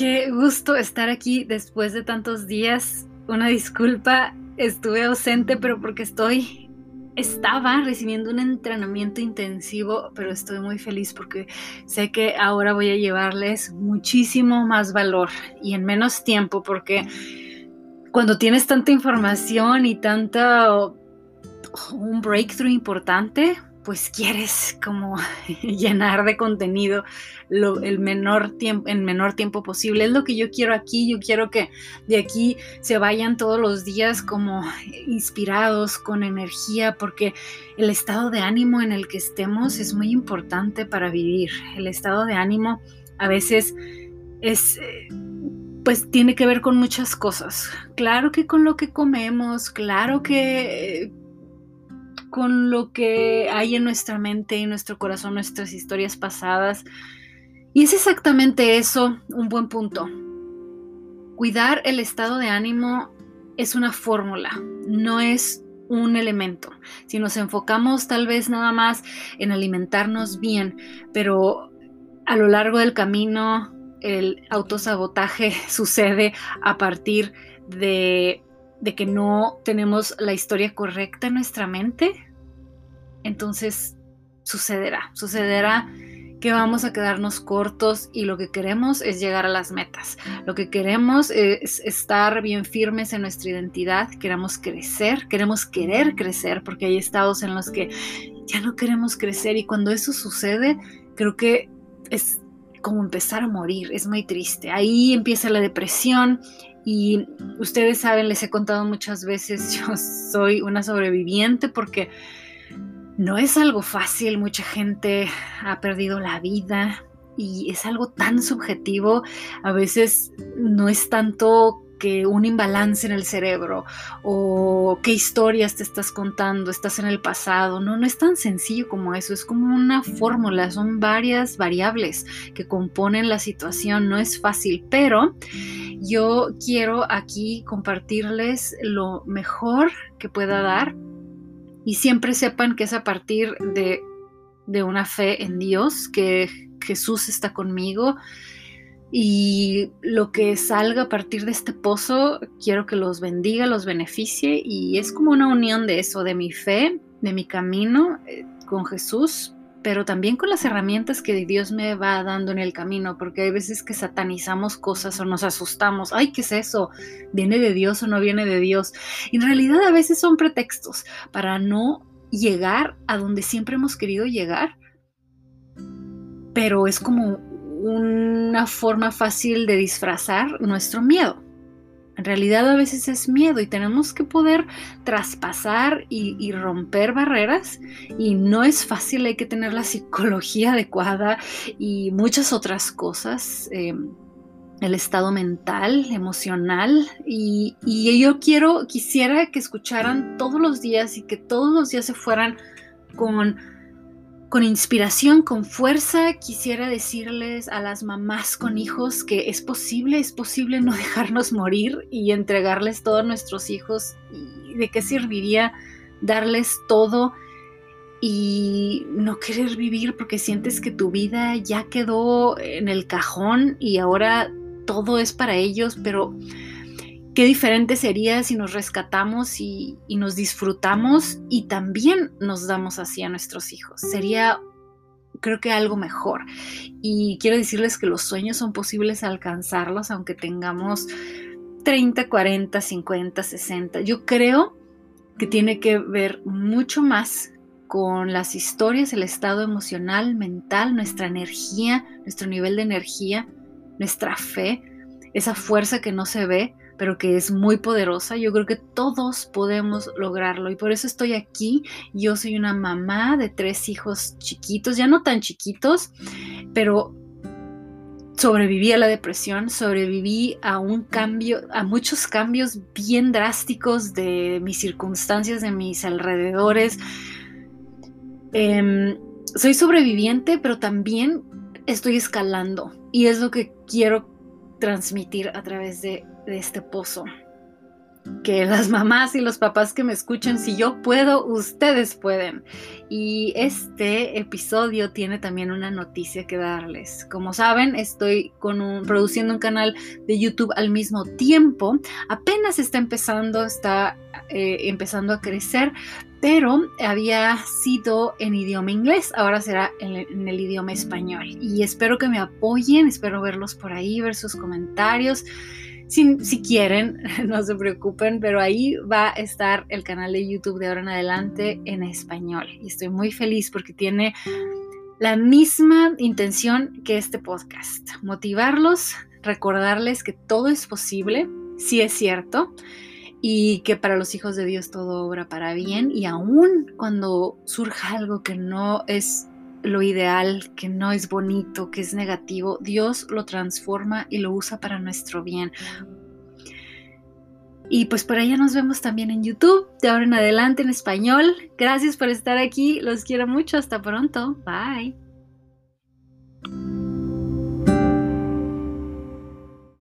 qué gusto estar aquí después de tantos días. Una disculpa, estuve ausente, pero porque estoy estaba recibiendo un entrenamiento intensivo, pero estoy muy feliz porque sé que ahora voy a llevarles muchísimo más valor y en menos tiempo, porque cuando tienes tanta información y tanta un breakthrough importante, pues quieres como llenar de contenido lo, el menor tiempo, en menor tiempo posible. Es lo que yo quiero aquí. Yo quiero que de aquí se vayan todos los días como inspirados, con energía, porque el estado de ánimo en el que estemos es muy importante para vivir. El estado de ánimo a veces es... pues tiene que ver con muchas cosas. Claro que con lo que comemos, claro que con lo que hay en nuestra mente y nuestro corazón, nuestras historias pasadas. Y es exactamente eso un buen punto. Cuidar el estado de ánimo es una fórmula, no es un elemento. Si nos enfocamos tal vez nada más en alimentarnos bien, pero a lo largo del camino el autosabotaje sucede a partir de de que no tenemos la historia correcta en nuestra mente, entonces sucederá, sucederá que vamos a quedarnos cortos y lo que queremos es llegar a las metas. Lo que queremos es estar bien firmes en nuestra identidad, queremos crecer, queremos querer crecer, porque hay estados en los que ya no queremos crecer y cuando eso sucede, creo que es como empezar a morir, es muy triste. Ahí empieza la depresión y ustedes saben, les he contado muchas veces, yo soy una sobreviviente porque no es algo fácil, mucha gente ha perdido la vida y es algo tan subjetivo, a veces no es tanto que un imbalance en el cerebro o qué historias te estás contando, estás en el pasado. No, no es tan sencillo como eso, es como una fórmula, son varias variables que componen la situación, no es fácil, pero yo quiero aquí compartirles lo mejor que pueda dar y siempre sepan que es a partir de, de una fe en Dios, que Jesús está conmigo y lo que salga a partir de este pozo, quiero que los bendiga, los beneficie y es como una unión de eso, de mi fe, de mi camino eh, con Jesús, pero también con las herramientas que Dios me va dando en el camino, porque hay veces que satanizamos cosas o nos asustamos, ay, ¿qué es eso? ¿Viene de Dios o no viene de Dios? Y en realidad a veces son pretextos para no llegar a donde siempre hemos querido llegar, pero es como una forma fácil de disfrazar nuestro miedo. En realidad a veces es miedo y tenemos que poder traspasar y, romper barreras y no es fácil, hay que tener la psicología adecuada y muchas otras cosas, em, el estado mental, emocional y, y yo quiero, quisiera que escucharan todos los días y que todos los días se fueran con con inspiración, con fuerza, quisiera decirles a las mamás con hijos que es posible, es posible no dejarnos morir y entregarles todo a nuestros hijos. ¿Y de qué serviría darles todo y no querer vivir porque sientes que tu vida ya quedó en el cajón y ahora todo es para ellos, pero qué diferente sería si nos rescatamos y, nos disfrutamos y también nos damos así a nuestros hijos. Sería creo que algo mejor. Y quiero decirles que los sueños son posibles alcanzarlos aunque tengamos 30, 40, 50, 60. Yo creo que tiene que ver mucho más con las historias, el estado emocional, mental, nuestra energía, nuestro nivel de energía, nuestra fe, esa fuerza que no se ve, pero que es muy poderosa. Yo creo que todos podemos lograrlo y por eso estoy aquí. Yo soy una mamá de tres hijos chiquitos, ya no tan chiquitos, pero sobreviví a la depresión, sobreviví a un cambio, a muchos cambios bien drásticos de mis circunstancias, de mis alrededores. Em, soy sobreviviente, pero también estoy escalando y es lo que quiero transmitir a través de, este pozo. Que las mamás y los papás que me escuchen, si yo puedo, ustedes pueden. Y este episodio tiene también una noticia que darles. Como saben, estoy produciendo un canal de YouTube al mismo tiempo. Apenas está empezando, está eh, empezando a crecer, pero había sido en idioma inglés, ahora será en, el idioma español. Y espero que me apoyen, espero verlos por ahí, ver sus comentarios. Si, quieren, no se preocupen, pero ahí va a estar el canal de YouTube de ahora en adelante en español. Y estoy muy feliz porque tiene la misma intención que este podcast. Motivarlos, recordarles que todo es posible, si es cierto, y que para los hijos de Dios todo obra para bien y aún cuando surja algo que no es lo ideal, que no es bonito, que es negativo, Dios lo transforma y lo usa para nuestro bien. Y pues por allá nos vemos también en YouTube, de ahora en adelante en español. Gracias por estar aquí, los quiero mucho, hasta pronto, bye.